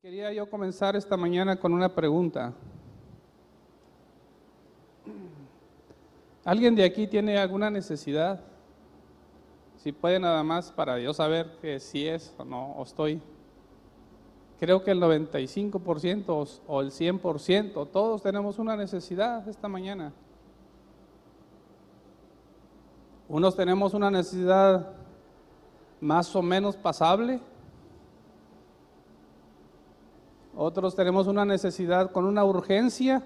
Quería yo comenzar esta mañana con una pregunta. ¿Alguien de aquí tiene alguna necesidad? Si puede nada más para yo saber que si es o no, o estoy. Creo que el 95% o el 100%, todos tenemos una necesidad esta mañana. Unos tenemos una necesidad más o menos pasable. Otros tenemos una necesidad con una urgencia.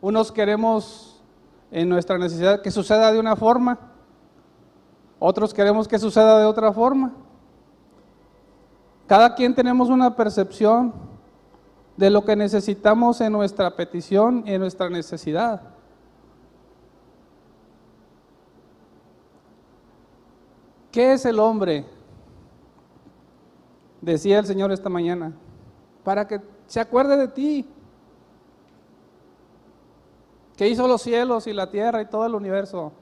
Unos queremos en nuestra necesidad que suceda de una forma. Otros queremos que suceda de otra forma. Cada quien tenemos una percepción de lo que necesitamos en nuestra petición y en nuestra necesidad. ¿Qué es el hombre? Decía el Señor esta mañana, para que se acuerde de ti, que hizo los cielos y la tierra y todo el universo.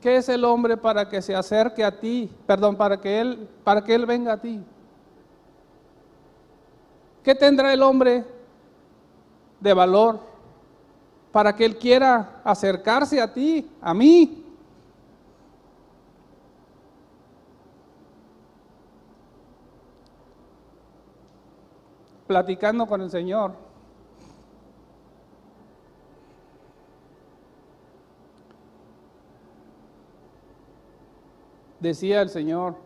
¿Qué es el hombre para que se acerque a ti? Perdón, para que él para que él venga a ti. ¿Qué tendrá el hombre de valor para que él quiera acercarse a ti, a mí? Platicando con el Señor. Decía el Señor,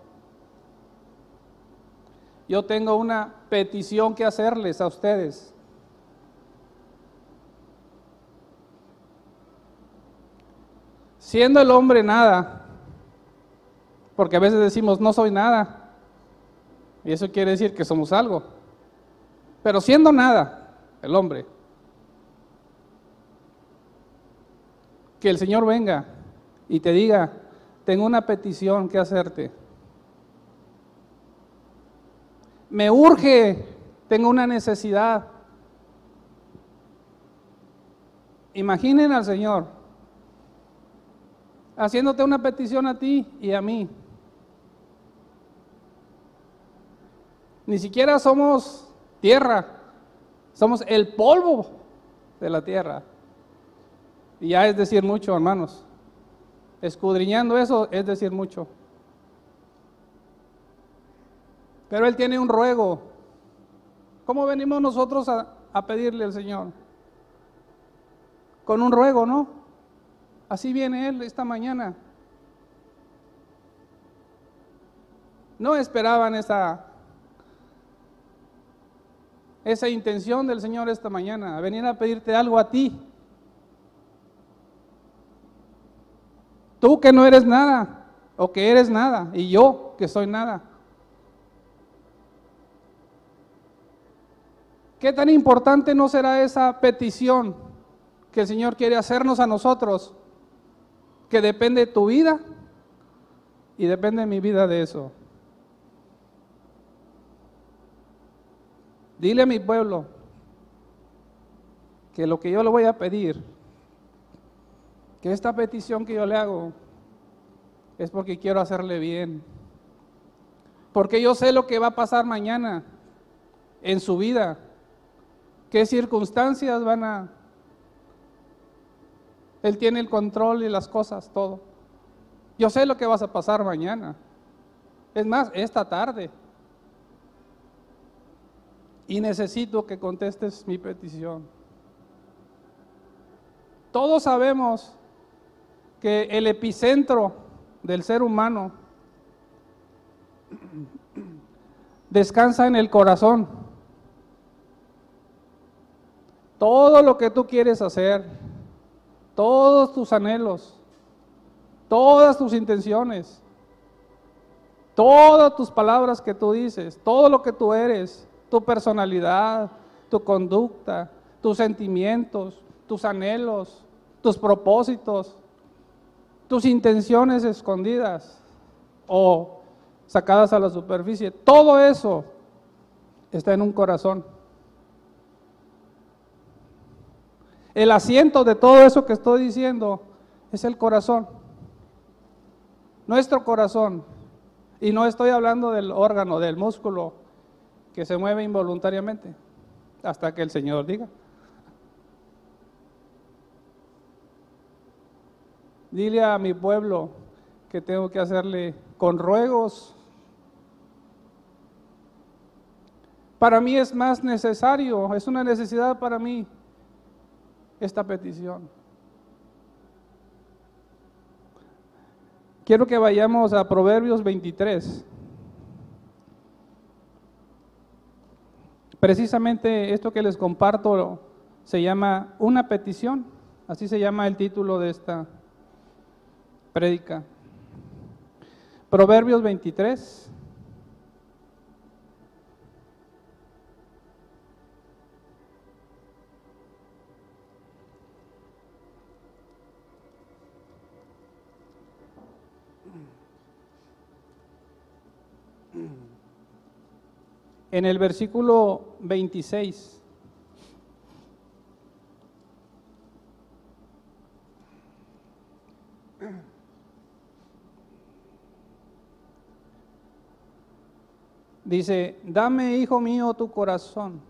yo tengo una petición que hacerles a ustedes. Siendo el hombre nada, porque a veces decimos no soy nada, y eso quiere decir que somos algo. Pero siendo nada, el hombre, que el Señor venga y te diga, tengo una petición que hacerte. Me urge, tengo una necesidad. Imaginen al Señor haciéndote una petición a ti y a mí. Ni siquiera somos tierra. Somos el polvo de la tierra. Y ya es decir mucho, hermanos. Escudriñando eso es decir mucho. Pero Él tiene un ruego. ¿Cómo venimos nosotros a, pedirle al Señor? Con un ruego, ¿no? Así viene Él esta mañana. No esperaban esa esa intención del Señor esta mañana, a venir a pedirte algo a ti. Tú que no eres nada, o que eres nada, y yo que soy nada. ¿Qué tan importante no será esa petición que el Señor quiere hacernos a nosotros? Que depende de tu vida y depende de mi vida de eso. Dile a mi pueblo que lo que yo le voy a pedir, que esta petición que yo le hago, es porque quiero hacerle bien. Porque yo sé lo que va a pasar mañana en su vida, qué circunstancias van a... Él tiene el control y las cosas, todo. Yo sé lo que vas a pasar mañana. Es más, esta tarde y necesito que contestes mi petición. Todos sabemos que el epicentro del ser humano descansa en el corazón. Todo lo que tú quieres hacer, todos tus anhelos, todas tus intenciones, todas tus palabras que tú dices, todo lo que tú eres, tu personalidad, tu conducta, tus sentimientos, tus anhelos, tus propósitos, tus intenciones escondidas o sacadas a la superficie. Todo eso está en un corazón. El asiento de todo eso que estoy diciendo es el corazón. nuestro corazón. Y no estoy hablando del órgano, del músculo que se mueve involuntariamente, hasta que el Señor diga. Dile a mi pueblo que tengo que hacerle con ruegos. Para mí es más necesario, es una necesidad para mí esta petición. Quiero que vayamos a Proverbios 23. Precisamente esto que les comparto se llama una petición, así se llama el título de esta prédica. Proverbios 23. En el versículo 26. Dice, dame, hijo mío, tu corazón.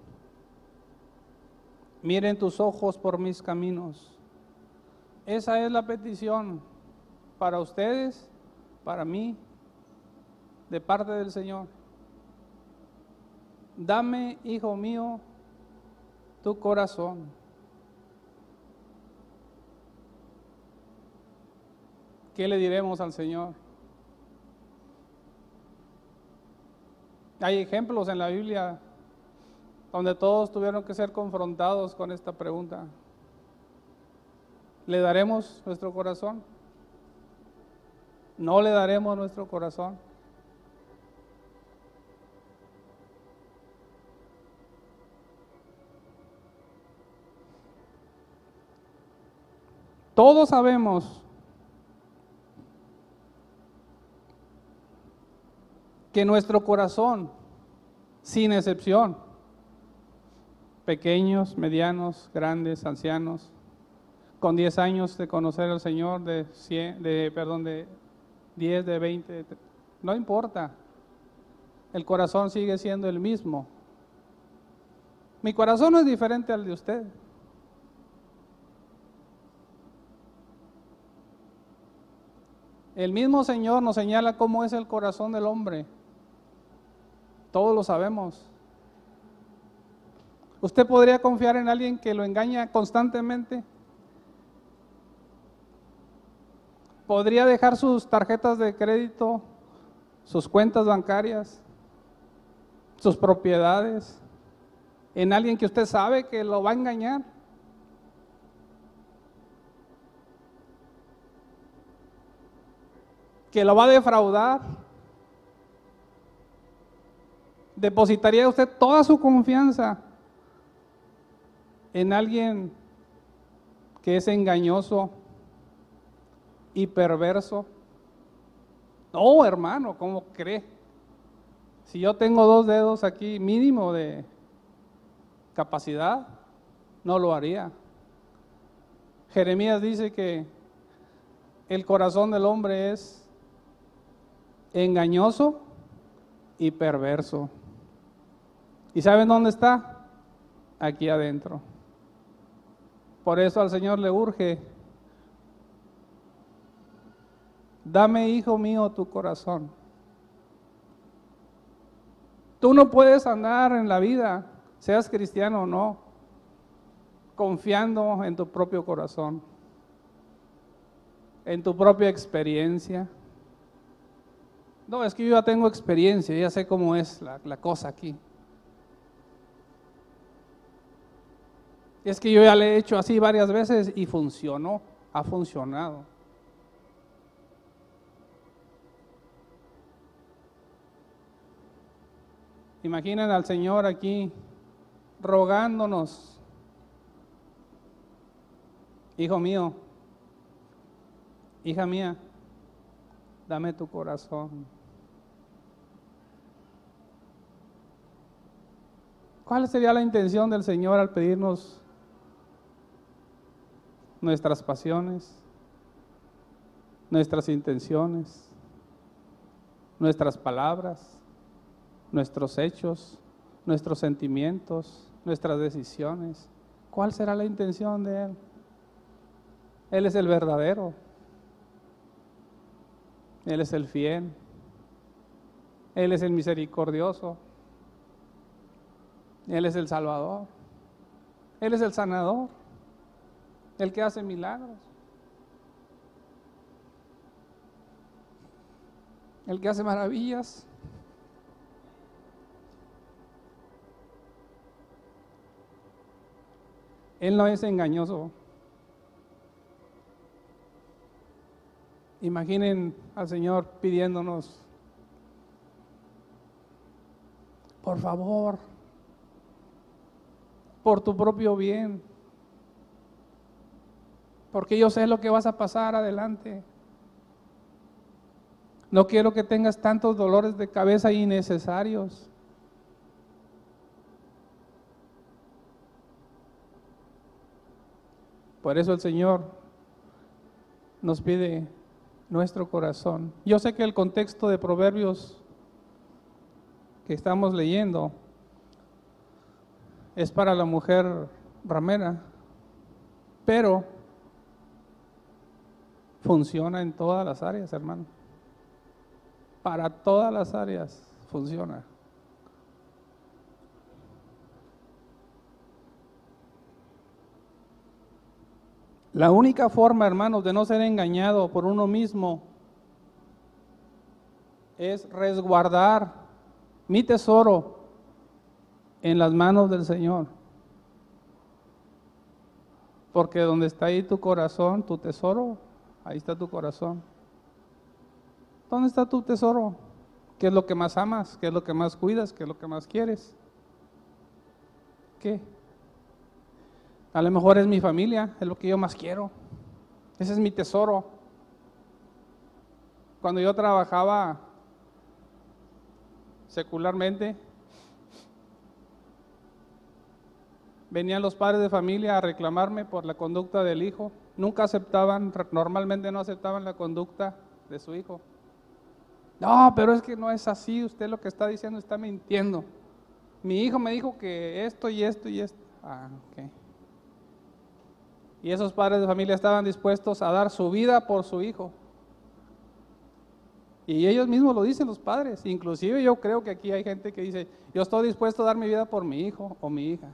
Miren tus ojos por mis caminos. Esa es la petición para ustedes, para mí, de parte del Señor. Dame, hijo mío, tu corazón. ¿Qué le diremos al Señor? Hay ejemplos en la Biblia donde todos tuvieron que ser confrontados con esta pregunta. ¿Le daremos nuestro corazón? ¿No le daremos nuestro corazón? Todos sabemos que nuestro corazón, sin excepción, pequeños, medianos, grandes, ancianos, con 10 años de conocer al Señor, de, 100, de perdón, de 10, de 20, no importa, el corazón sigue siendo el mismo. Mi corazón no es diferente al de usted. El mismo Señor nos señala cómo es el corazón del hombre. Todos lo sabemos. ¿Usted podría confiar en alguien que lo engaña constantemente? ¿Podría dejar sus tarjetas de crédito, sus cuentas bancarias, sus propiedades en alguien que usted sabe que lo va a engañar? ¿Que lo va a defraudar? ¿Depositaría usted toda su confianza en alguien que es engañoso y perverso? No, hermano, ¿cómo cree? Si yo tengo dos dedos aquí mínimo de capacidad, no lo haría. Jeremías dice que el corazón del hombre es engañoso y perverso. ¿Y saben dónde está? Aquí adentro. Por eso al Señor le urge, dame, hijo mío, tu corazón. Tú no puedes andar en la vida, seas cristiano o no, confiando en tu propio corazón, en tu propia experiencia. No, es que yo ya tengo experiencia, ya sé cómo es la, la cosa aquí. Es que yo ya le he hecho así varias veces y funcionó, ha funcionado. Imaginen al Señor aquí rogándonos, hijo mío, hija mía, dame tu corazón. ¿Cuál sería la intención del Señor al pedirnos nuestras pasiones, nuestras intenciones, nuestras palabras, nuestros hechos, nuestros sentimientos, nuestras decisiones. ¿Cuál será la intención de Él? Él es el verdadero. Él es el fiel. Él es el misericordioso. Él es el salvador. Él es el sanador. El que hace milagros. El que hace maravillas. Él no es engañoso. Imaginen al Señor pidiéndonos, por favor, por tu propio bien, porque yo sé lo que vas a pasar adelante. No quiero que tengas tantos dolores de cabeza innecesarios. Por eso el Señor nos pide nuestro corazón. Yo sé que el contexto de Proverbios que estamos leyendo es para la mujer ramera, pero funciona en todas las áreas, hermano. Para todas las áreas funciona. La única forma, hermanos, de no ser engañado por uno mismo es resguardar mi tesoro en las manos del Señor. Porque donde está ahí tu corazón, tu tesoro, ahí está tu corazón. ¿Dónde está tu tesoro? ¿Qué es lo que más amas? ¿Qué es lo que más cuidas? ¿Qué es lo que más quieres? ¿Qué? A lo mejor es mi familia, es lo que yo más quiero. Ese es mi tesoro. Cuando yo trabajaba secularmente, venían los padres de familia a reclamarme por la conducta del hijo. Nunca aceptaban, normalmente no aceptaban la conducta de su hijo. No, pero es que no es así, usted lo que está diciendo está mintiendo. Mi hijo me dijo que esto y esto y esto. Ah, ok. Y esos padres de familia estaban dispuestos a dar su vida por su hijo. Y ellos mismos lo dicen los padres. Inclusive yo creo que aquí hay gente que dice, yo estoy dispuesto a dar mi vida por mi hijo o mi hija.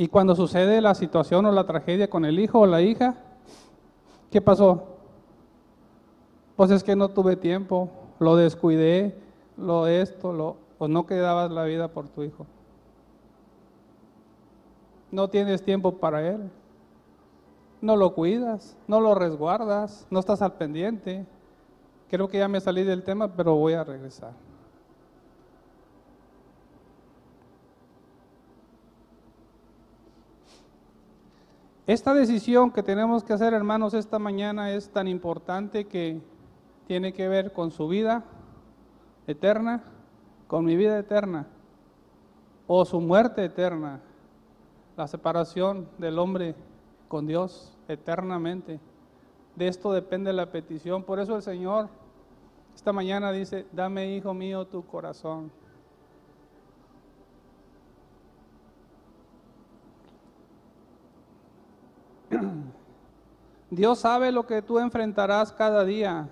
Y cuando sucede la situación o la tragedia con el hijo o la hija, ¿qué pasó? Pues es que no tuve tiempo, lo descuidé, lo esto, lo, o no quedabas la vida por tu hijo. No tienes tiempo para él. No lo cuidas, no lo resguardas, no estás al pendiente. Creo que ya me salí del tema, pero voy a regresar. Esta decisión que tenemos que hacer, hermanos, esta mañana es tan importante que tiene que ver con su vida eterna, con mi vida eterna, o su muerte eterna, la separación del hombre con Dios eternamente. De esto depende la petición. Por eso el Señor esta mañana dice, dame, hijo mío, tu corazón. Dios sabe lo que tú enfrentarás cada día.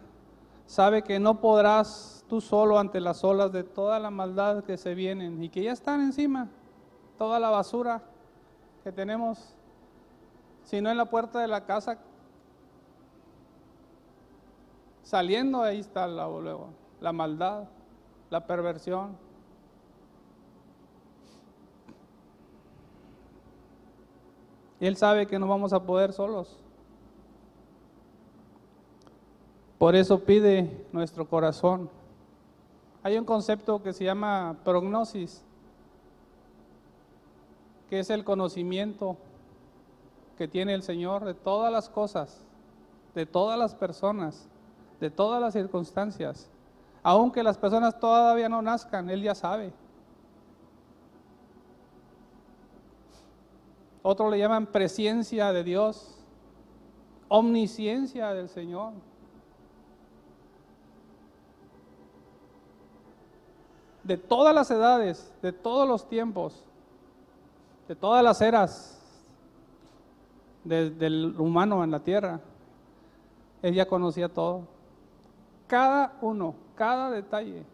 Sabe que no podrás tú solo ante las olas de toda la maldad que se vienen y que ya están encima, toda la basura que tenemos, sino en la puerta de la casa, saliendo ahí está la, la maldad, la perversión. Él sabe que no vamos a poder solos. Por eso pide nuestro corazón. Hay un concepto que se llama prognosis, que es el conocimiento que tiene el Señor de todas las cosas, de todas las personas, de todas las circunstancias. Aunque las personas todavía no nazcan, Él ya sabe. Otros le llaman presencia de Dios, omnisciencia del Señor. De todas las edades, de todos los tiempos, de todas las eras del humano en la tierra, Él ya conocía todo. Cada uno, cada detalle.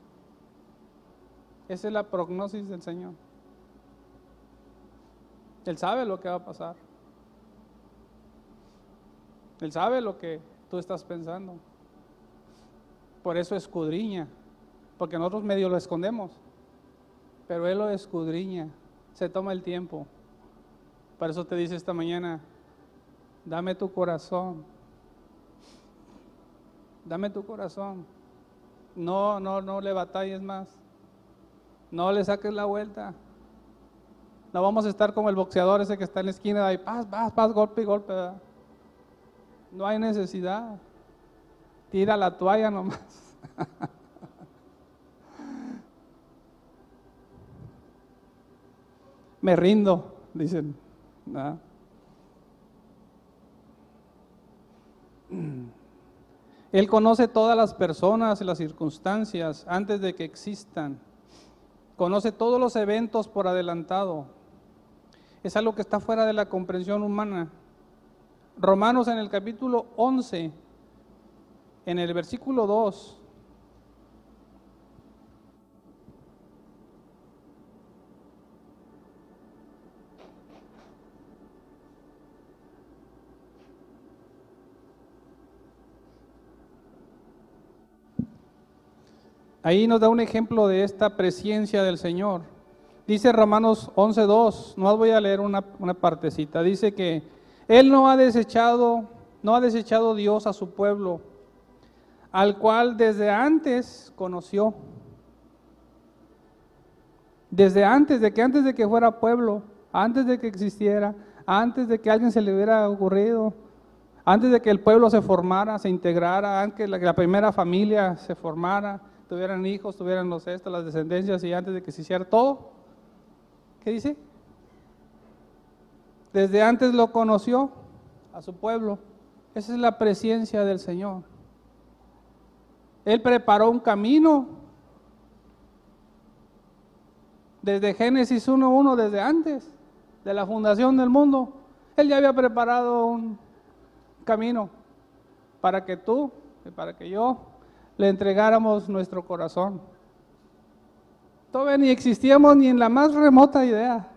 Esa es la prognosis del Señor. Él sabe lo que va a pasar. Él sabe lo que tú estás pensando. Por eso escudriña, porque nosotros medio lo escondemos, pero Él lo escudriña, se toma el tiempo. Por eso te dice esta mañana, dame tu corazón, dame tu corazón. No, no, no le batalles más. No le saques la vuelta. No vamos a estar como el boxeador ese que está en la esquina, ahí, paz, paz, paz, golpe golpe. No hay necesidad. Tira la toalla nomás. Me rindo, dicen. Él conoce todas las personas y las circunstancias antes de que existan. Conoce todos los eventos por adelantado es algo que está fuera de la comprensión humana. Romanos en el capítulo 11, en el versículo 2, Ahí nos da un ejemplo de esta presencia del Señor. Dice Romanos 11.2, no voy a leer una, una partecita, dice que Él no ha desechado, no ha desechado Dios a su pueblo, al cual desde antes conoció. Desde antes, de que antes de que fuera pueblo, antes de que existiera, antes de que alguien se le hubiera ocurrido, antes de que el pueblo se formara, se integrara, antes de que la primera familia se formara, tuvieran hijos, tuvieran los estos, las descendencias y antes de que se hiciera todo, ¿Qué dice? Desde antes lo conoció a su pueblo. Esa es la presencia del Señor. Él preparó un camino desde Génesis 1.1, desde antes de la fundación del mundo. Él ya había preparado un camino para que tú y para que yo le entregáramos nuestro corazón. Todavía ni existíamos ni en la más remota idea.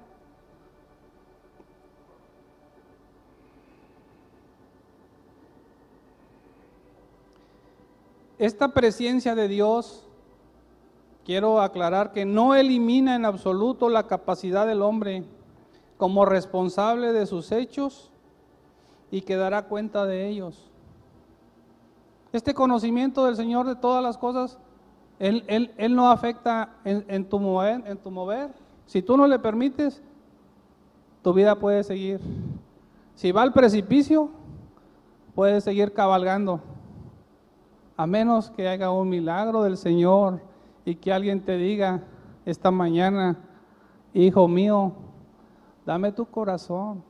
Esta presencia de Dios, quiero aclarar que no elimina en absoluto la capacidad del hombre como responsable de sus hechos y que dará cuenta de ellos. Este conocimiento del Señor de todas las cosas él, no afecta en, tu mover, en tu mover. Si tú no le permites, tu vida puede seguir. Si va al precipicio, puede seguir cabalgando. A menos que haga un milagro del Señor y que alguien te diga esta mañana, hijo mío, dame tu corazón.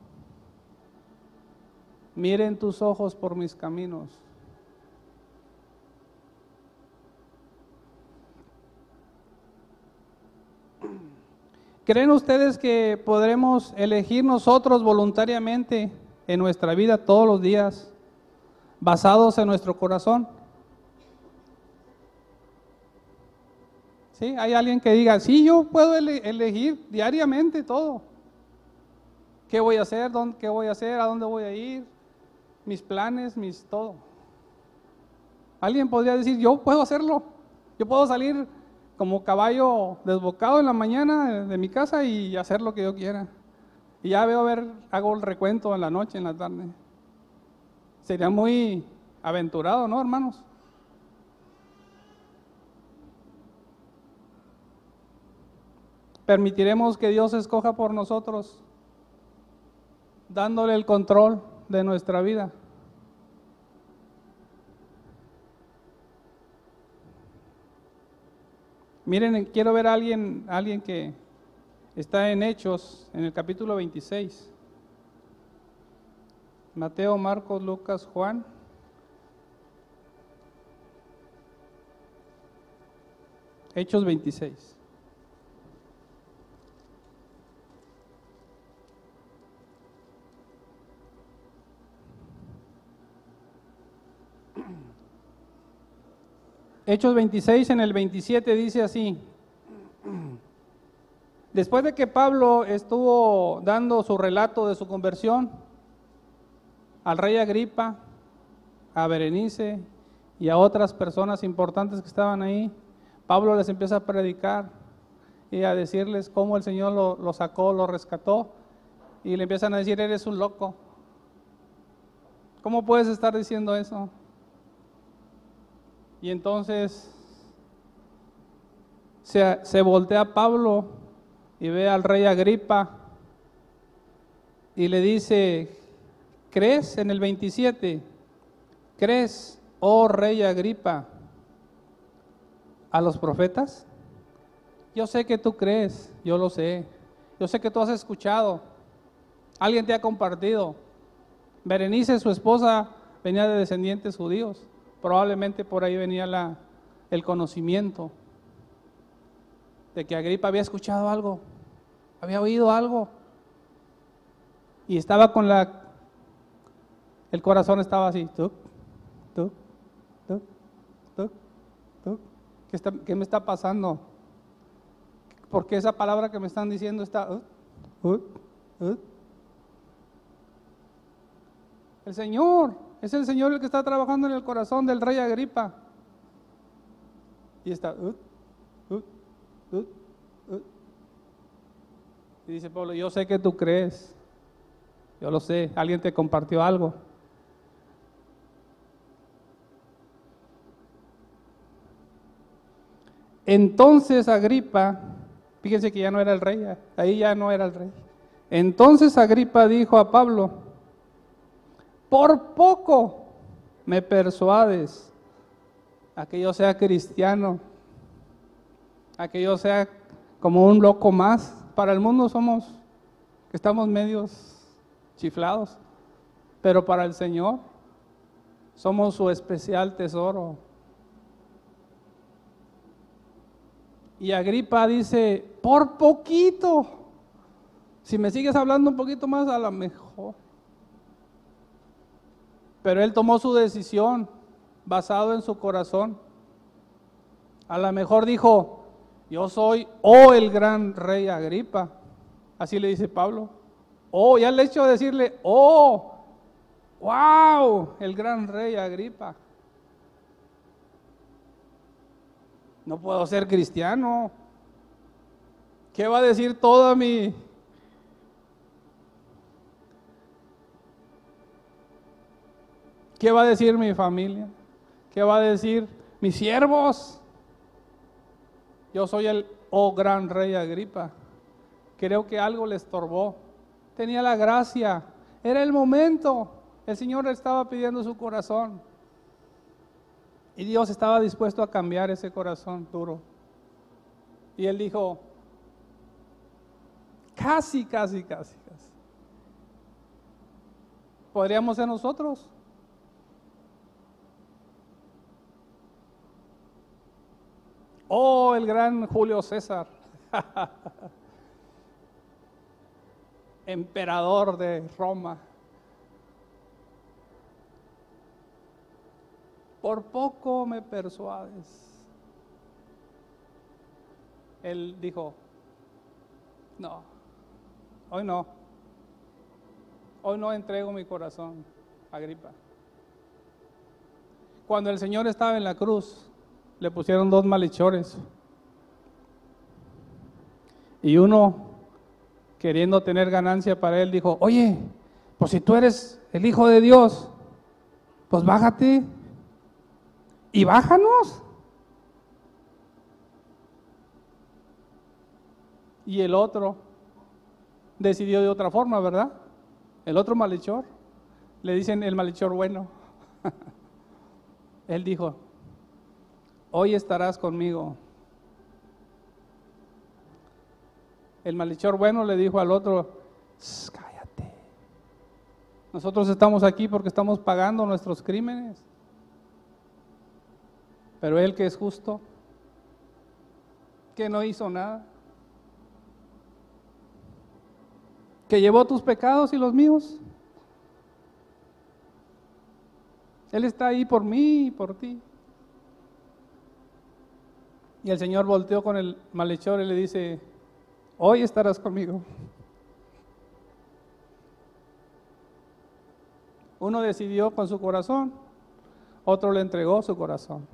Miren tus ojos por mis caminos. ¿Creen ustedes que podremos elegir nosotros voluntariamente en nuestra vida todos los días basados en nuestro corazón? ¿Sí? Hay alguien que diga, sí, yo puedo elegir diariamente todo. ¿Qué voy a hacer? ¿Dónde, ¿Qué voy a hacer? ¿A dónde voy a ir? Mis planes, mis todo. Alguien podría decir, yo puedo hacerlo. Yo puedo salir como caballo desbocado en la mañana de mi casa y hacer lo que yo quiera. Y ya veo ver, hago el recuento en la noche, en la tarde. Sería muy aventurado, ¿no, hermanos? Permitiremos que Dios escoja por nosotros, dándole el control de nuestra vida. Miren, quiero ver a alguien, a alguien que está en Hechos, en el capítulo 26. Mateo, Marcos, Lucas, Juan. Hechos 26. Hechos 26 en el 27 dice así. Después de que Pablo estuvo dando su relato de su conversión al rey Agripa, a Berenice y a otras personas importantes que estaban ahí, Pablo les empieza a predicar y a decirles cómo el Señor lo, sacó, lo rescató, y le empiezan a decir, eres un loco. ¿Cómo puedes estar diciendo eso? Y entonces se, se voltea Pablo y ve al rey Agripa y le dice, ¿crees en el 27? ¿Crees, oh rey Agripa, a los profetas? Yo sé que tú crees, yo lo sé. Yo sé que tú has escuchado. Alguien te ha compartido. Berenice, su esposa, venía de descendientes judíos. Probablemente por ahí venía la, el conocimiento de que Agripa había escuchado algo, había oído algo. Y estaba con la... El corazón estaba así, tú, tú, tú, tú. ¿Qué, está, ¿Qué, me está pasando? Porque esa palabra que me están diciendo está... Uh, uh, uh. El Señor, es el Señor el que está trabajando en el corazón del rey Agripa. Y está... Y dice Pablo, yo sé que tú crees. Yo lo sé. Alguien te compartió algo. Entonces Agripa, fíjense que ya no era el rey, ahí ya no era el rey. Entonces Agripa dijo a Pablo, por poco me persuades a que yo sea cristiano, a que yo sea como un loco más. Para el mundo somos, que estamos medios chiflados, pero para el Señor somos su especial tesoro. Y Agripa dice, por poquito, si me sigues hablando un poquito más, a lo mejor. Pero él tomó su decisión basado en su corazón. A lo mejor dijo, yo soy o el gran rey Agripa. Así le dice Pablo. Oh, ya el hecho de decirle, oh, wow, el gran rey Agripa. no puedo ser cristiano. ¿Qué va a decir toda mi... ¿Qué va a decir mi familia? ¿Qué va a decir mis siervos? Yo soy el, oh gran rey Agripa. Creo que algo le estorbó. Tenía la gracia. Era el momento. El Señor estaba pidiendo su corazón. Y Dios estaba dispuesto a cambiar ese corazón duro. Y él dijo, casi, casi, casi, casi. ¿Podríamos ser nosotros? Oh, el gran Julio César, emperador de Roma. por poco me persuades. Él dijo, no, hoy no, hoy no entrego mi corazón, Agripa. Cuando el Señor estaba en la cruz, le pusieron dos malhechores. Y uno, queriendo tener ganancia para él, dijo, oye, pues si tú eres el Hijo de Dios, pues bájate, y bájanos. Y el otro decidió de otra forma, ¿verdad? El otro malhechor, le dicen el malhechor bueno. Él dijo, hoy estarás conmigo. El malhechor bueno le dijo al otro, cállate, Nosotros estamos aquí porque estamos pagando nuestros crímenes. Pero Él que es justo, que no hizo nada, que llevó tus pecados y los míos. Él está ahí por mí y por ti. Y el Señor volteó con el malhechor y le dice, hoy estarás conmigo. Uno decidió con su corazón, otro le entregó su corazón.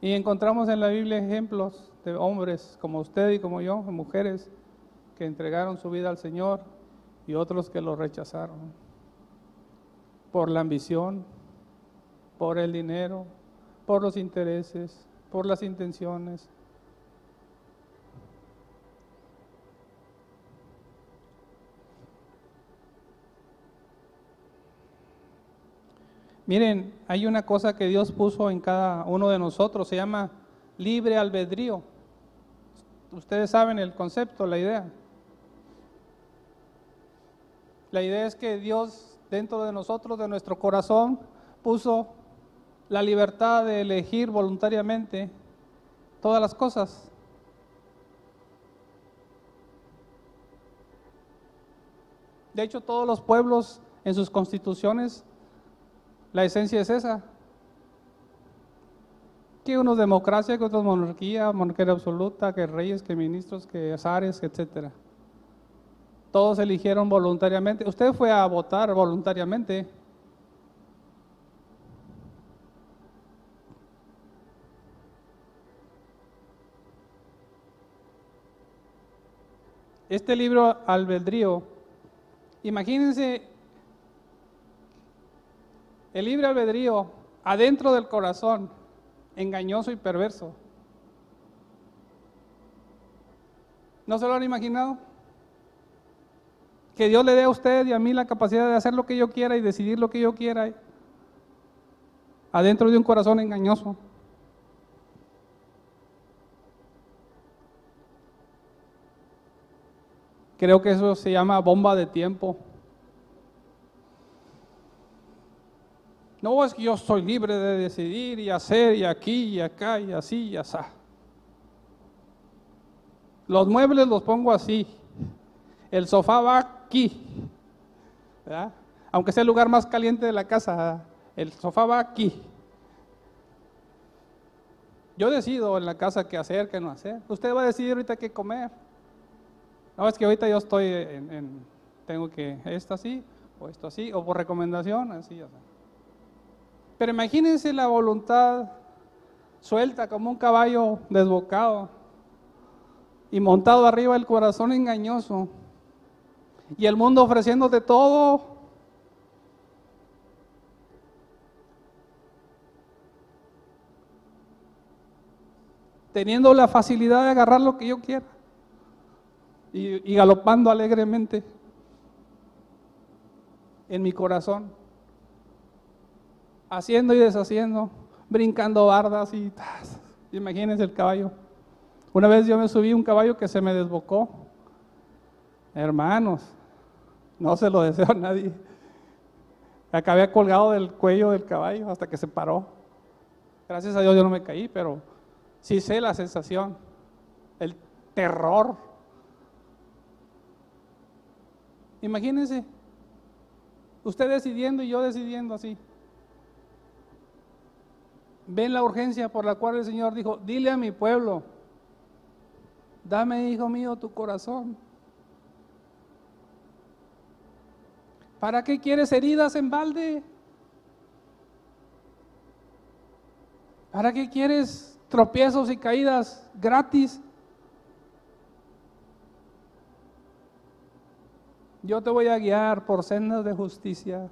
Y encontramos en la Biblia ejemplos de hombres como usted y como yo, mujeres que entregaron su vida al Señor y otros que lo rechazaron por la ambición, por el dinero, por los intereses, por las intenciones. Miren, hay una cosa que Dios puso en cada uno de nosotros, se llama libre albedrío. Ustedes saben el concepto, la idea. La idea es que Dios dentro de nosotros, de nuestro corazón, puso la libertad de elegir voluntariamente todas las cosas. De hecho, todos los pueblos en sus constituciones la esencia es esa. Que unos democracia, que otros monarquía, monarquía absoluta, que reyes, que ministros, que azares, etcétera. Todos eligieron voluntariamente. Usted fue a votar voluntariamente. Este libro albedrío, imagínense el libre albedrío adentro del corazón, engañoso y perverso. ¿No se lo han imaginado? Que Dios le dé a usted y a mí la capacidad de hacer lo que yo quiera y decidir lo que yo quiera adentro de un corazón engañoso. Creo que eso se llama bomba de tiempo. No es que yo soy libre de decidir y hacer y aquí y acá y así y así. Los muebles los pongo así. El sofá va aquí. Aunque sea el lugar más caliente de la casa, el sofá va aquí. Yo decido en la casa qué hacer, qué no hacer. Usted va a decidir ahorita qué comer. No es que ahorita yo estoy en, tengo que esto así, o esto así, o por recomendación, así, así. Pero imagínense la voluntad suelta como un caballo desbocado y montado arriba el corazón engañoso y el mundo ofreciéndote todo. Teniendo la facilidad de agarrar lo que yo quiera y, galopando alegremente en mi corazón haciendo y deshaciendo, brincando bardas y imagínense el caballo. Una vez yo me subí un caballo que se me desbocó. Hermanos, no se lo deseo a nadie. Acabé colgado del cuello del caballo hasta que se paró. Gracias a Dios yo no me caí, pero sí sé la sensación, el terror. Imagínense, usted decidiendo y yo decidiendo así ven la urgencia por la cual el Señor dijo, dile a mi pueblo, dame, hijo mío, tu corazón. ¿Para qué quieres heridas en balde? ¿Para qué quieres tropiezos y caídas gratis? Yo te voy a guiar por sendas de justicia.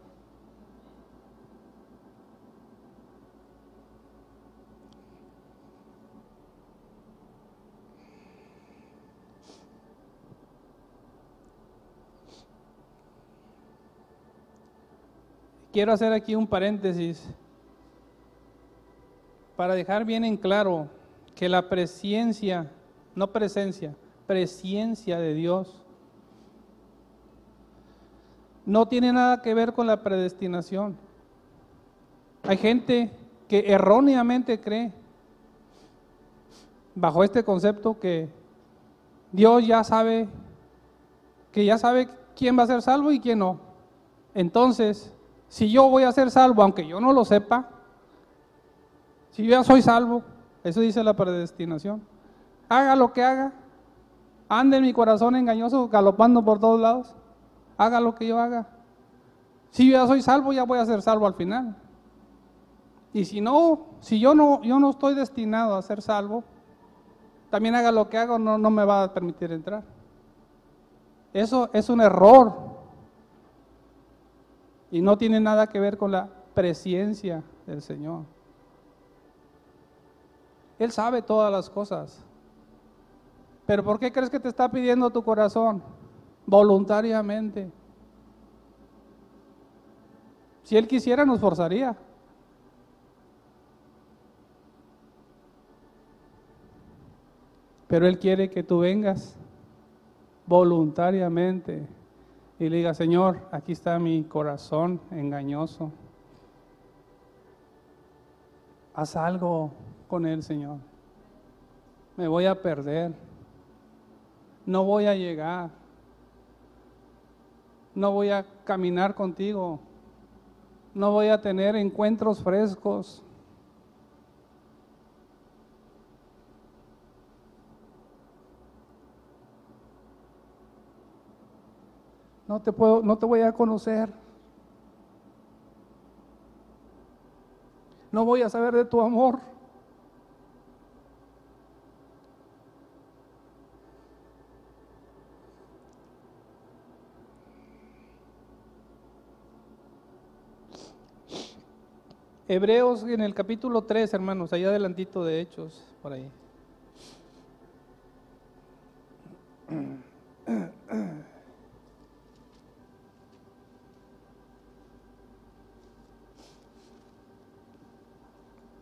quiero hacer aquí un paréntesis para dejar bien en claro que la presencia, no presencia, presencia de Dios no tiene nada que ver con la predestinación. Hay gente que erróneamente cree bajo este concepto que Dios ya sabe que ya sabe quién va a ser salvo y quién no. Entonces, si yo voy a ser salvo, aunque yo no lo sepa, si yo ya soy salvo, eso dice la predestinación, haga lo que haga, ande en mi corazón engañoso, galopando por todos lados, haga lo que yo haga. Si yo ya soy salvo, ya voy a ser salvo al final. Y si no, si yo no, yo no estoy destinado a ser salvo, también haga lo que haga, no, no me va a permitir entrar. Eso es un error. Y no tiene nada que ver con la presencia del Señor. Él sabe todas las cosas. Pero ¿por qué crees que te está pidiendo tu corazón? Voluntariamente. Si Él quisiera, nos forzaría. Pero Él quiere que tú vengas voluntariamente y le digas, Señor, aquí está mi corazón engañoso. Haz algo con Él, Señor. Me voy a perder. No voy a llegar. No voy a caminar contigo. No voy a tener encuentros frescos. no te puedo, no te voy a conocer. No voy a saber de tu amor. Hebreos en el capítulo 3, hermanos, allá adelantito de Hechos, por ahí.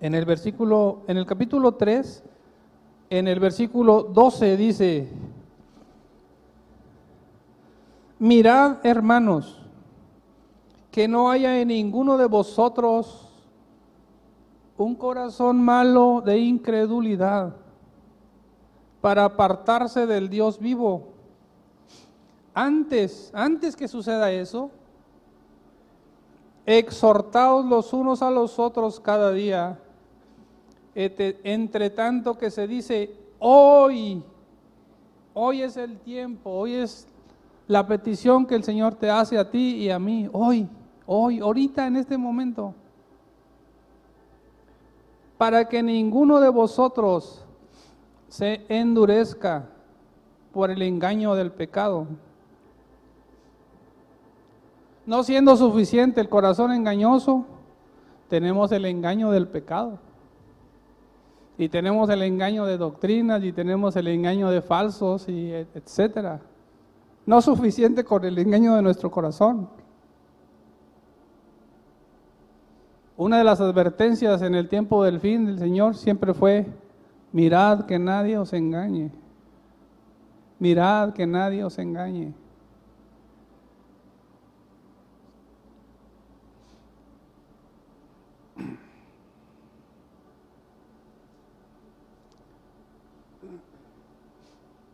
En el versículo, en el capítulo 3, en el versículo 12 dice, mirad hermanos, que no haya en ninguno de vosotros un corazón malo de incredulidad para apartarse del Dios vivo. Antes, antes que suceda eso, exhortaos los unos a los otros cada día entre tanto que se dice, hoy, hoy es el tiempo, hoy es la petición que el Señor te hace a ti y a mí, hoy, hoy, ahorita en este momento, para que ninguno de vosotros se endurezca por el engaño del pecado. No siendo suficiente el corazón engañoso, tenemos el engaño del pecado. Y tenemos el engaño de doctrinas y tenemos el engaño de falsos y etcétera. No suficiente con el engaño de nuestro corazón. Una de las advertencias en el tiempo del fin del Señor siempre fue, mirad que nadie os engañe. Mirad que nadie os engañe.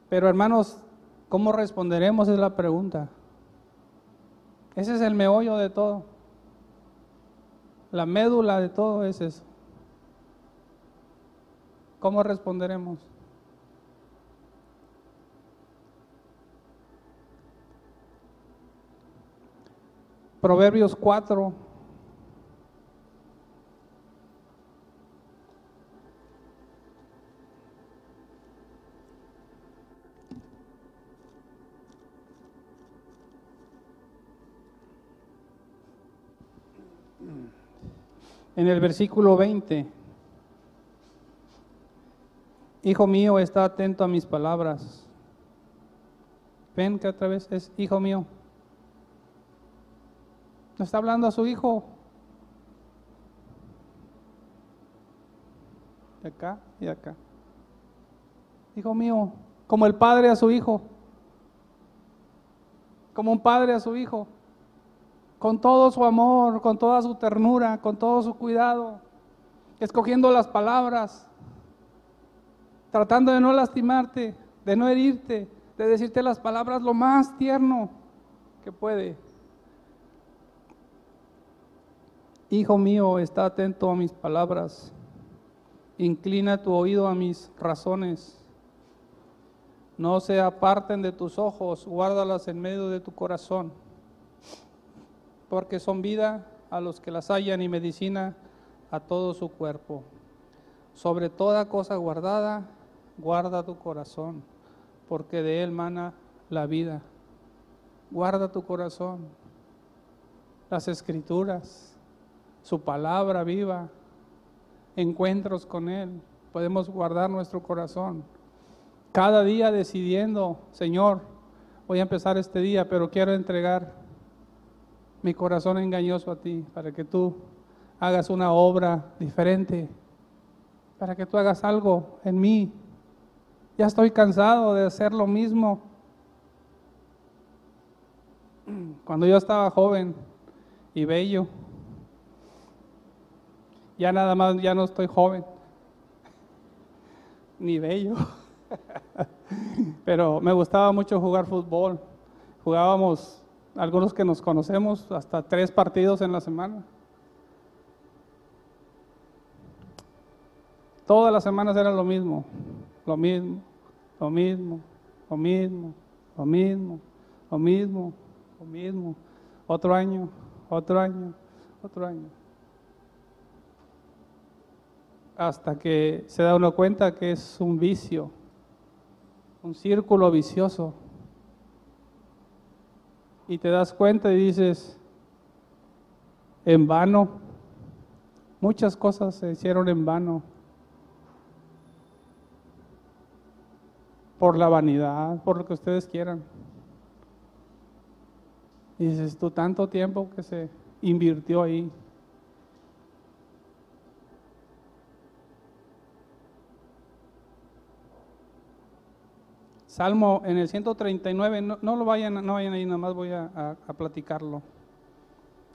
Pero hermanos, ¿cómo responderemos? Es la pregunta. Ese es el meollo de todo. La médula de todo es eso. ¿Cómo responderemos? Proverbios 4, en el versículo 20. Hijo mío, está atento a mis palabras. Ven que otra vez es hijo mío. No está hablando a su hijo. De acá y acá. Hijo mío, como el padre a su hijo. Como un padre a su hijo. Con todo su amor, con toda su ternura, con todo su cuidado, escogiendo las palabras, tratando de no lastimarte, de no herirte, de decirte las palabras lo más tierno que puede. Hijo mío, está atento a mis palabras, inclina tu oído a mis razones. No se aparten de tus ojos, guárdalas en medio de tu corazón porque son vida a los que las hallan y medicina a todo su cuerpo. Sobre toda cosa guardada, guarda tu corazón, porque de él mana la vida. Guarda tu corazón, las escrituras, su palabra viva, encuentros con él. Podemos guardar nuestro corazón. Cada día decidiendo, Señor, voy a empezar este día, pero quiero entregar mi corazón engañoso a ti, para que tú hagas una obra diferente, para que tú hagas algo en mí. Ya estoy cansado de hacer lo mismo. Cuando yo estaba joven y bello, ya nada más, ya no estoy joven, ni bello, pero me gustaba mucho jugar fútbol. Jugábamos algunos que nos conocemos, hasta tres partidos en la semana. Todas las semanas era lo mismo, lo mismo, lo mismo, lo mismo, lo mismo, lo mismo, lo mismo. Otro año, otro año, otro año. Hasta que se da uno cuenta que es un vicio, un círculo vicioso y te das cuenta y dices, en vano, muchas cosas se hicieron en vano. Por la vanidad, por lo que ustedes quieran. Dices tú, tanto tiempo que se invirtió ahí. Salmo en el 139, no, lo vayan, no vayan ahí, nada más voy a, a platicarlo.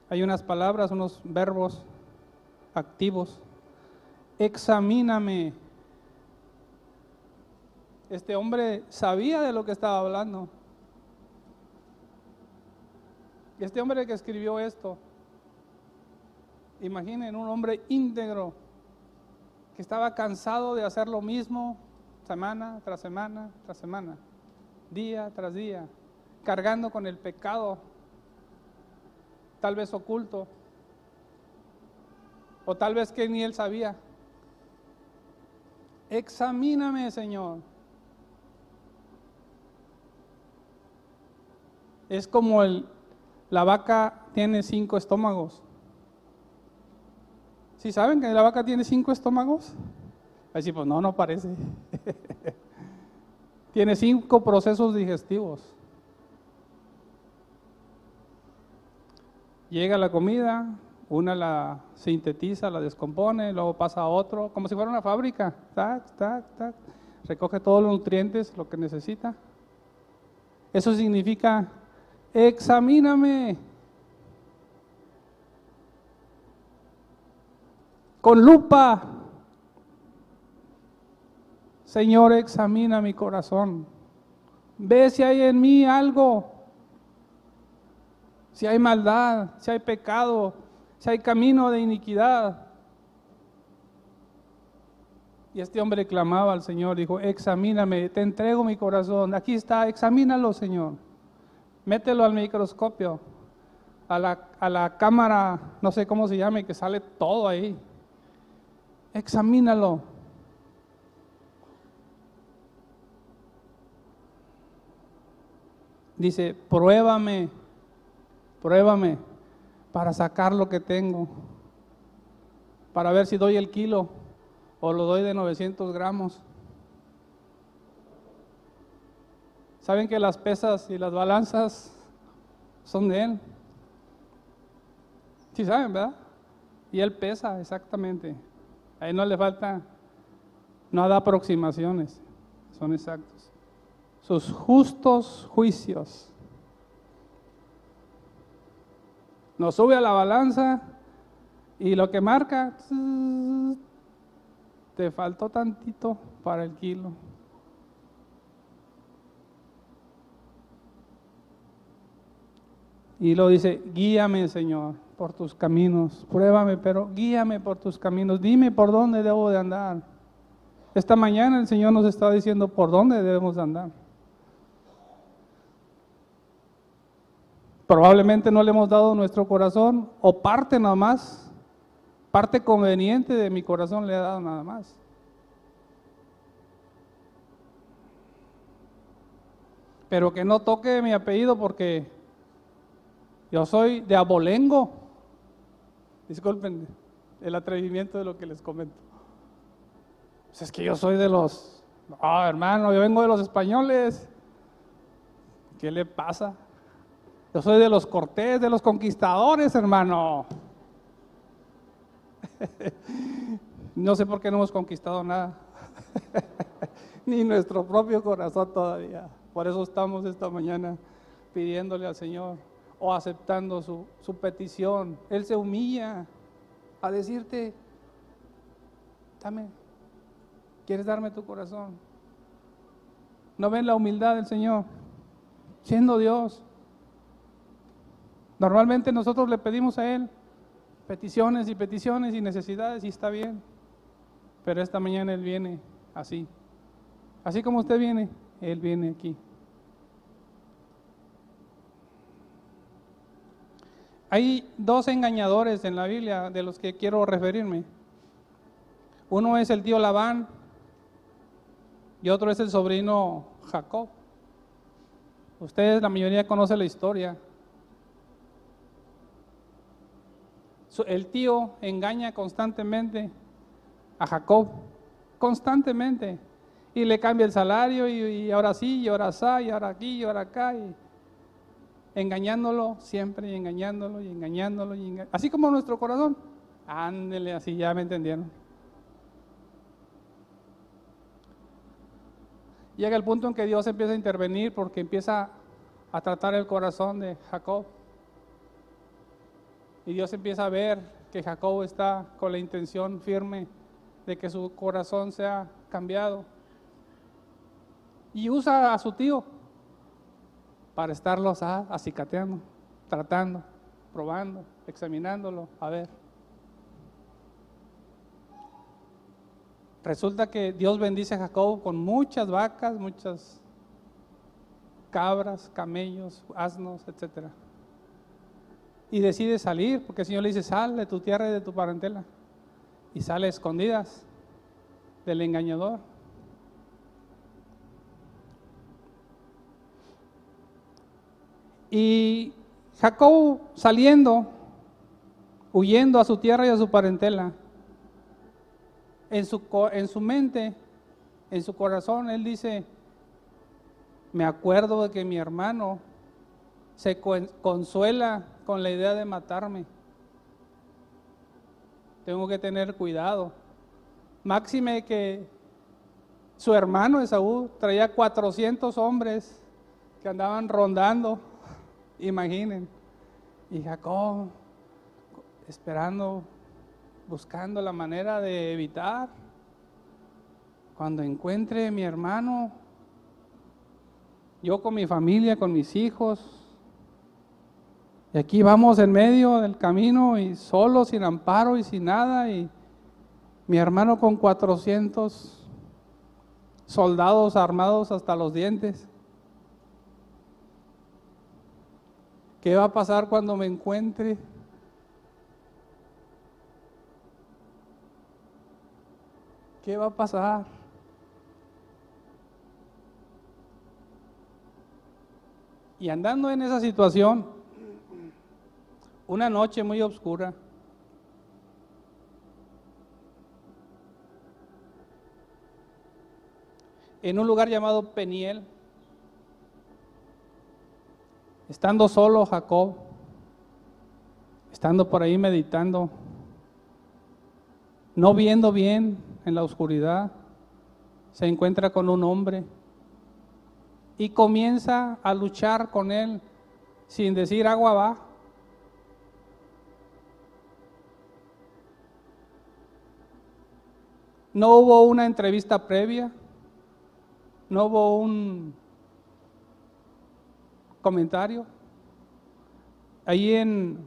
Hay unas palabras, unos verbos activos. Examíname. Este hombre sabía de lo que estaba hablando. Este hombre que escribió esto, imaginen un hombre íntegro que estaba cansado de hacer lo mismo semana tras semana tras semana, día tras día, cargando con el pecado, tal vez oculto, o tal vez que ni él sabía. Examíname, Señor. Es como el, la vaca tiene cinco estómagos. ¿Sí saben que la vaca tiene cinco estómagos? Así pues no, no parece. Tiene cinco procesos digestivos. Llega la comida, una la sintetiza, la descompone, luego pasa a otro, como si fuera una fábrica. Tac, tac, tac. Recoge todos los nutrientes, lo que necesita. Eso significa, examíname. Con lupa. Señor, examina mi corazón. Ve si hay en mí algo, si hay maldad, si hay pecado, si hay camino de iniquidad. Y este hombre clamaba al Señor, dijo, examíname, te entrego mi corazón. Aquí está, examínalo, Señor. Mételo al microscopio, a la, a la cámara, no sé cómo se llame, que sale todo ahí. Examínalo. Dice, pruébame, pruébame para sacar lo que tengo, para ver si doy el kilo o lo doy de 900 gramos. Saben que las pesas y las balanzas son de Él. Sí saben, ¿verdad? Y Él pesa exactamente. Ahí no le falta, no da aproximaciones, son exactos sus justos juicios. Nos sube a la balanza y lo que marca, te faltó tantito para el kilo. Y lo dice, guíame Señor por tus caminos, pruébame, pero guíame por tus caminos, dime por dónde debo de andar. Esta mañana el Señor nos está diciendo por dónde debemos de andar. Probablemente no le hemos dado nuestro corazón o parte nada más, parte conveniente de mi corazón le he dado nada más. Pero que no toque mi apellido porque yo soy de abolengo. Disculpen el atrevimiento de lo que les comento. Pues es que yo soy de los, no, hermano, yo vengo de los españoles. ¿Qué le pasa? Yo soy de los cortés, de los conquistadores, hermano. no sé por qué no hemos conquistado nada. Ni nuestro propio corazón todavía. Por eso estamos esta mañana pidiéndole al Señor o aceptando su, su petición. Él se humilla a decirte, dame, ¿quieres darme tu corazón? ¿No ven la humildad del Señor? Siendo Dios. Normalmente nosotros le pedimos a Él peticiones y peticiones y necesidades y está bien. Pero esta mañana Él viene así. Así como usted viene, Él viene aquí. Hay dos engañadores en la Biblia de los que quiero referirme. Uno es el tío Labán y otro es el sobrino Jacob. Ustedes, la mayoría, conoce la historia. El tío engaña constantemente a Jacob, constantemente, y le cambia el salario, y, ahora sí, y ahora sí, y ahora aquí, y ahora acá, engañándolo siempre, y engañándolo, y engañándolo, y así como nuestro corazón. Ándele, así ya me entendieron. Llega el punto en que Dios empieza a intervenir porque empieza a tratar el corazón de Jacob. Y Dios empieza a ver que Jacob está con la intención firme de que su corazón sea cambiado. Y usa a su tío para estarlos acicateando, tratando, probando, examinándolo, a ver. Resulta que Dios bendice a Jacob con muchas vacas, muchas cabras, camellos, asnos, etcétera y decide salir, porque el Señor le dice, sal de tu tierra y de tu parentela. Y sale escondidas del engañador. Y Jacob saliendo, huyendo a su tierra y a su parentela, en su, en su mente, en su corazón, él dice, me acuerdo de que mi hermano se consuela con la idea de matarme. Tengo que tener cuidado. Máxime que su hermano Esaú traía 400 hombres que andaban rondando, imaginen. Y Jacob esperando, buscando la manera de evitar. Cuando encuentre mi hermano, yo con mi familia, con mis hijos, y aquí vamos en medio del camino y solo, sin amparo y sin nada. Y mi hermano con 400 soldados armados hasta los dientes. ¿Qué va a pasar cuando me encuentre? ¿Qué va a pasar? Y andando en esa situación, una noche muy oscura. En un lugar llamado Peniel, estando solo Jacob, estando por ahí meditando, no viendo bien en la oscuridad, se encuentra con un hombre y comienza a luchar con él sin decir agua va No hubo una entrevista previa, no hubo un comentario. Ahí en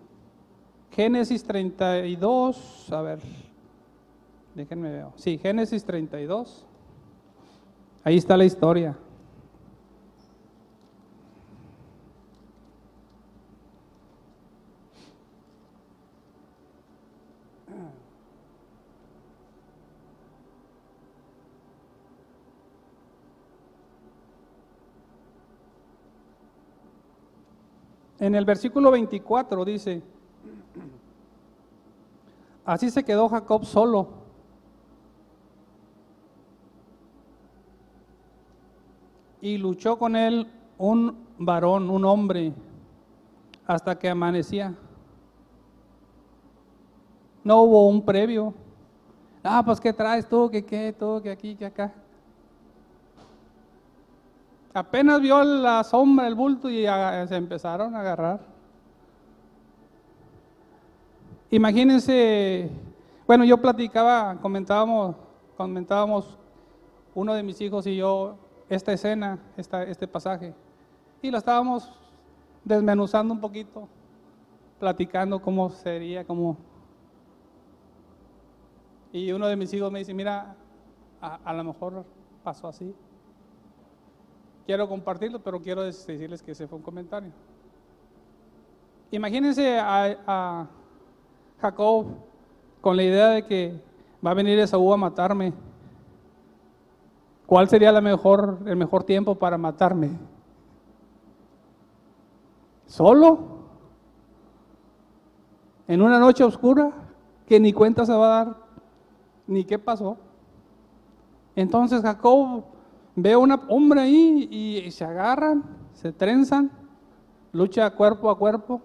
Génesis 32, a ver, déjenme ver. Sí, Génesis 32. Ahí está la historia. En el versículo 24 dice, así se quedó Jacob solo. Y luchó con él un varón, un hombre, hasta que amanecía. No hubo un previo. Ah, pues ¿qué traes tú? ¿Qué qué? Todo, que aquí, que acá. Apenas vio la sombra, el bulto y se empezaron a agarrar. Imagínense, bueno, yo platicaba, comentábamos, comentábamos uno de mis hijos y yo esta escena, esta, este pasaje, y lo estábamos desmenuzando un poquito, platicando cómo sería, cómo... Y uno de mis hijos me dice, mira, a, a lo mejor pasó así quiero compartirlo, pero quiero decirles que ese fue un comentario. Imagínense a, Jacob con la idea de que va a venir Esaú a matarme. ¿Cuál sería la mejor, el mejor tiempo para matarme? ¿Solo? ¿En una noche oscura? Que ni cuenta se va a dar, ni qué pasó. Entonces Jacob ve a un hombre ahí y, se agarran, se trenzan, lucha cuerpo a cuerpo.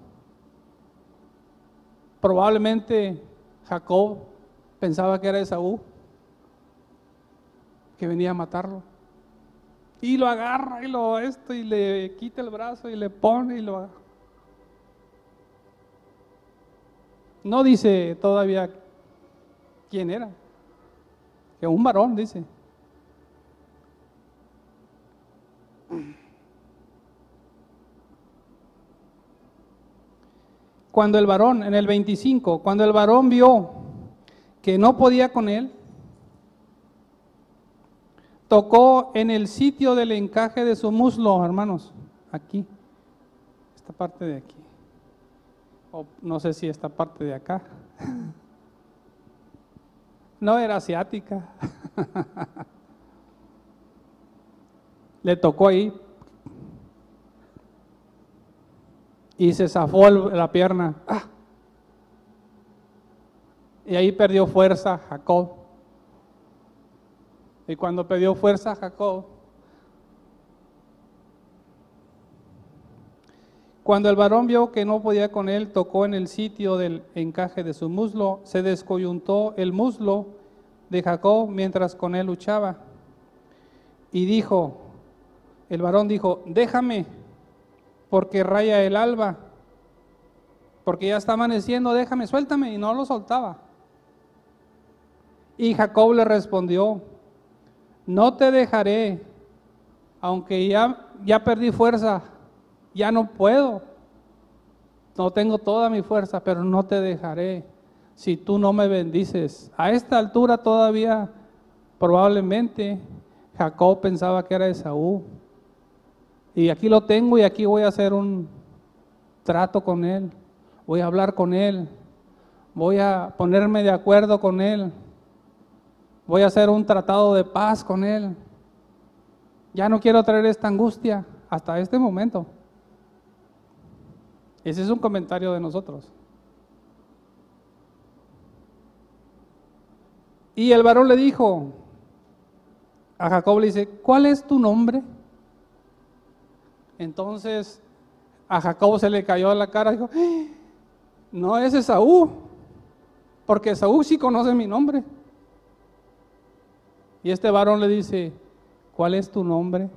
Probablemente Jacob pensaba que era Esaú, que venía a matarlo. Y lo agarra y lo esto y le quita el brazo y le pone y lo No dice todavía quién era. Que un varón, dice. Cuando el varón, en el 25, cuando el varón vio que no podía con él, tocó en el sitio del encaje de su muslo, hermanos, aquí, esta parte de aquí, o no sé si esta parte de acá. No era asiática. Le tocó ahí, y se zafó la pierna. Y ahí perdió fuerza Jacob. Y cuando perdió fuerza Jacob, cuando el varón vio que no podía con él, tocó en el sitio del encaje de su muslo, se descoyuntó el muslo de Jacob mientras con él luchaba. Y dijo, el varón dijo, déjame porque raya el alba, porque ya está amaneciendo, déjame, suéltame, y no lo soltaba. Y Jacob le respondió, no te dejaré, aunque ya, ya perdí fuerza, ya no puedo, no tengo toda mi fuerza, pero no te dejaré si tú no me bendices. A esta altura todavía probablemente Jacob pensaba que era Esaú. Y aquí lo tengo y aquí voy a hacer un trato con Él. Voy a hablar con Él. Voy a ponerme de acuerdo con Él. Voy a hacer un tratado de paz con Él. Ya no quiero traer esta angustia hasta este momento. Ese es un comentario de nosotros. Y el varón le dijo a Jacob, le dice, ¿cuál es tu nombre? Entonces a Jacob se le cayó la cara y dijo, ¡Ah! no es Esaú, porque Esaú sí conoce mi nombre. Y este varón le dice, ¿cuál es tu nombre?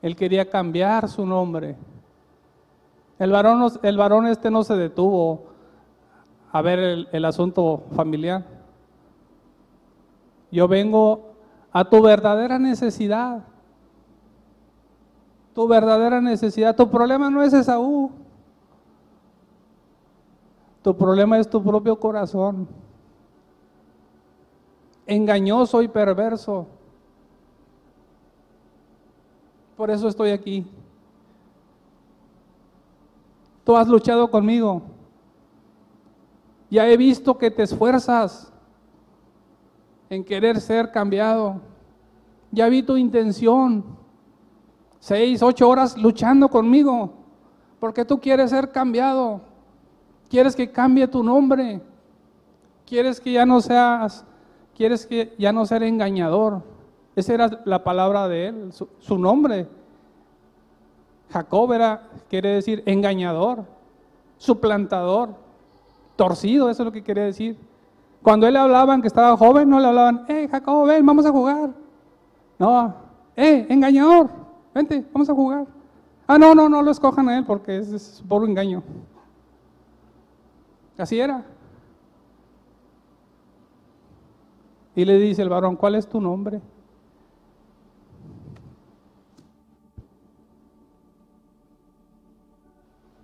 Él quería cambiar su nombre. El varón, el varón este no se detuvo a ver el asunto familiar. Yo vengo a tu verdadera necesidad. Tu verdadera necesidad. Tu problema no es Esaú. Tu problema es tu propio corazón. Engañoso y perverso. Por eso estoy aquí. Tú has luchado conmigo. Ya he visto que te esfuerzas en querer ser cambiado. Ya vi tu intención. Seis, ocho horas luchando conmigo. Porque tú quieres ser cambiado. Quieres que cambie tu nombre. Quieres que ya no seas, quieres que ya no ser engañador. Esa era la palabra de él, su, nombre. Jacob era, quiere decir engañador, suplantador, torcido, eso es lo que quiere decir. Cuando él le hablaban que estaba joven, no le hablaban, eh, Jacob, ven, vamos a jugar. No, eh, engañador, vente, vamos a jugar. Ah, no, no, no lo escojan a él porque es, es puro engaño. Así era. Y le dice el varón, ¿cuál es tu nombre?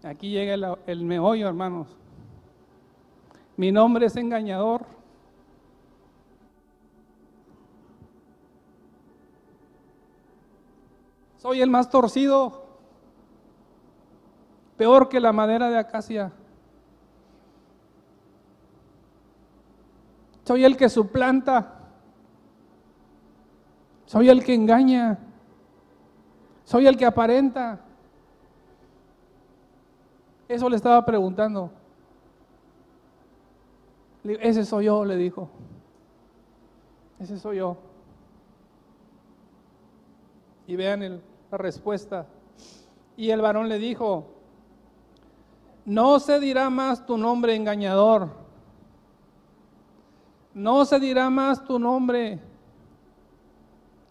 Aquí llega el, el meollo, hermanos. Mi nombre es engañador. Soy el más torcido, peor que la madera de acacia. Soy el que suplanta. Soy el que engaña. Soy el que aparenta. Eso le estaba preguntando. Ese soy yo, le dijo. Ese soy yo. Y vean el, respuesta. Y el varón le dijo, no se dirá más tu nombre engañador. No se dirá más tu nombre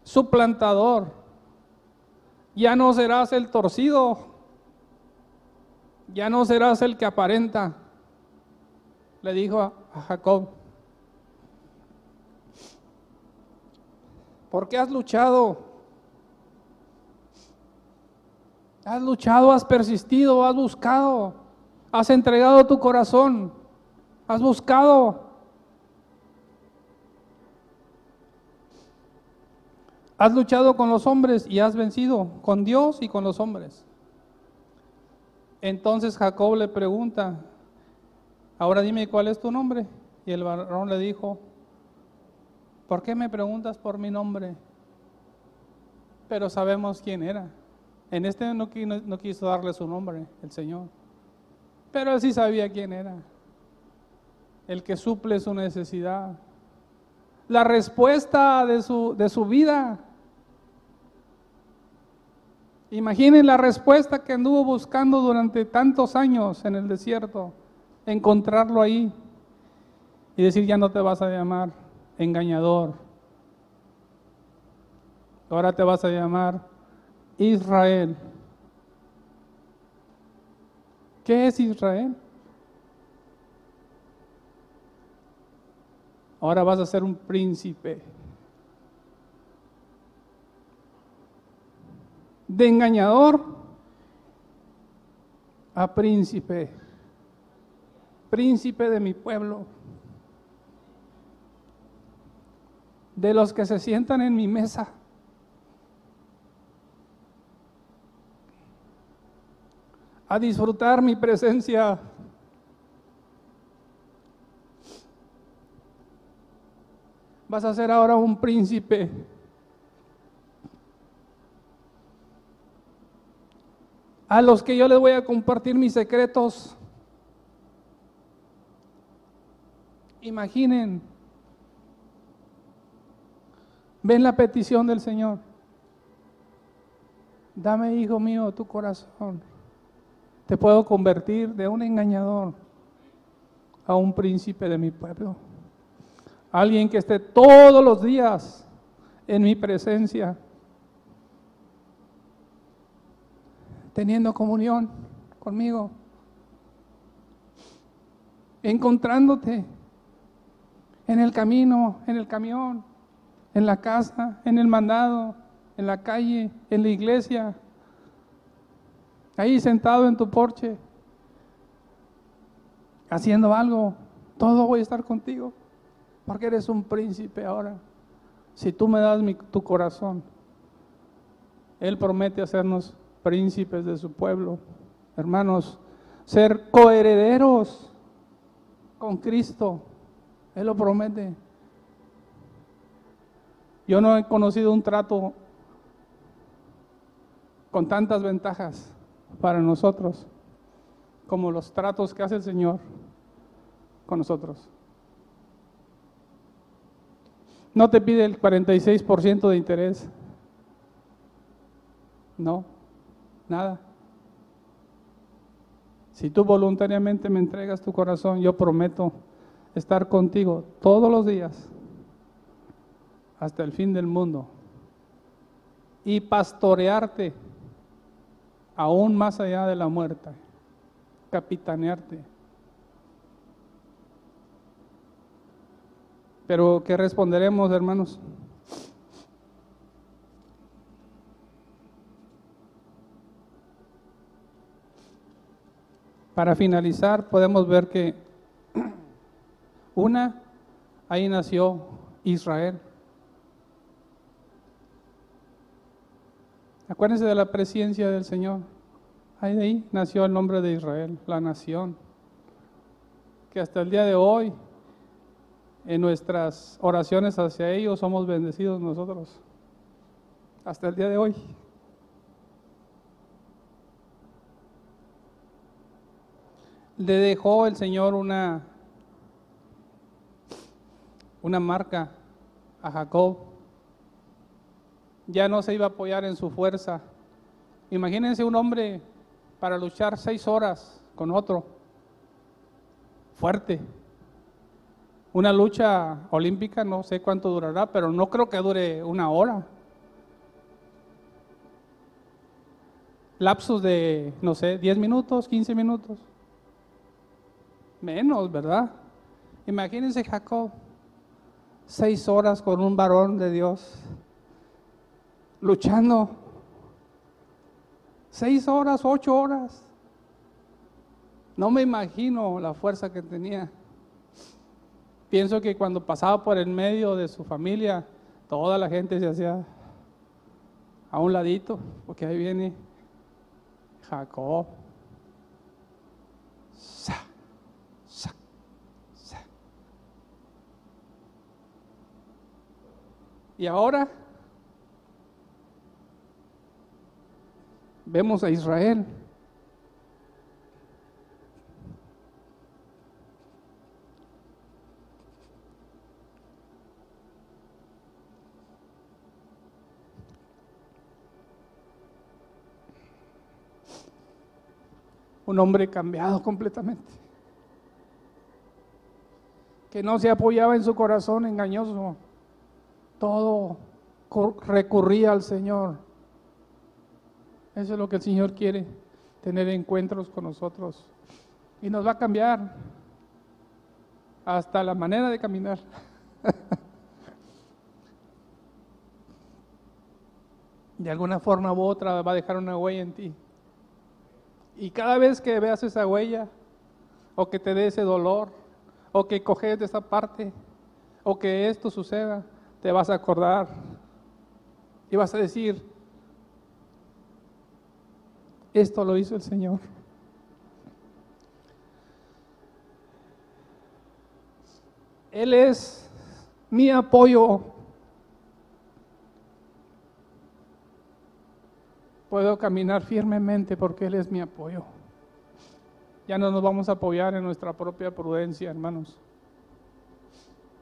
suplantador. Ya no serás el torcido. Ya no serás el que aparenta. Le dijo a, a Jacob. ¿Por qué has luchado? Has luchado, has persistido, has buscado, has entregado tu corazón, has buscado. Has luchado con los hombres y has vencido, con Dios y con los hombres. Entonces Jacob le pregunta, ahora dime cuál es tu nombre. Y el varón le dijo, ¿por qué me preguntas por mi nombre? Pero sabemos quién era. En este no, no quiso darle su nombre, el Señor. Pero él sí sabía quién era. El que suple su necesidad. La respuesta de su, de su vida. Imaginen la respuesta que anduvo buscando durante tantos años en el desierto. Encontrarlo ahí y decir ya no te vas a llamar engañador. Ahora te vas a llamar Israel. ¿Qué es Israel? Ahora vas a ser un príncipe. De engañador a príncipe. Príncipe de mi pueblo. de los que se sientan en mi mesa. A disfrutar mi presencia. Vas a ser ahora un príncipe. A los que yo les voy a compartir mis secretos. Imaginen Ven la petición del Señor. Dame, hijo mío, tu corazón. Te puedo convertir de un engañador a un príncipe de mi pueblo. Alguien que esté todos los días en mi presencia, teniendo comunión conmigo, encontrándote en el camino, en el camión, en la casa, en el mandado, en la calle, en la iglesia, ahí sentado en tu porche, haciendo algo, todo voy a estar contigo, porque eres un príncipe ahora. Si tú me das tu corazón, Él promete hacernos príncipes de su pueblo. Hermanos, ser coherederos con Cristo, Él lo promete. Yo no he conocido un trato con tantas ventajas para nosotros como los tratos que hace el Señor con nosotros. No te pide el 46% de interés. No, nada. Si tú voluntariamente me entregas tu corazón, yo prometo estar contigo todos los días hasta el fin del mundo y pastorearte aún más allá de la muerte, capitanearte. Pero ¿qué responderemos, hermanos? Para finalizar, podemos ver que una, ahí nació Israel. Acuérdense de la presencia del Señor. Ahí de ahí nació el nombre de Israel, la nación. Que hasta el día de hoy, en nuestras oraciones hacia ellos, somos bendecidos nosotros. Hasta el día de hoy. Le dejó el Señor una, una marca a Jacob ya no se iba a apoyar en su fuerza. Imagínense un hombre para luchar seis horas con otro, fuerte. Una lucha olímpica, no sé cuánto durará, pero no creo que dure una hora. Lapsos de, no sé, 10 minutos, 15 minutos. Menos, ¿verdad? Imagínense Jacob, seis horas con un varón de Dios luchando. Seis horas, ocho horas. No me imagino la fuerza que tenía. Pienso que cuando pasaba por el medio de su familia, toda la gente se hacía a un ladito, porque ahí viene Jacob. Y ahora vemos a Israel. Un hombre cambiado completamente, que no se apoyaba en su corazón engañoso, todo recurría al Señor. Eso es lo que el Señor quiere, tener encuentros con nosotros. Y nos va a cambiar hasta la manera de caminar. de alguna forma u otra va a dejar una huella en ti. Y cada vez que veas esa huella, o que te dé ese dolor, o que coges de esa parte, o que esto suceda, te vas a acordar y vas a decir, esto lo hizo el Señor. Él es mi apoyo. Puedo caminar firmemente porque Él es mi apoyo. Ya no nos vamos a apoyar en nuestra propia prudencia, hermanos,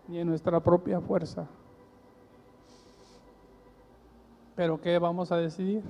ni en nuestra propia fuerza. Pero ¿qué vamos a decidir?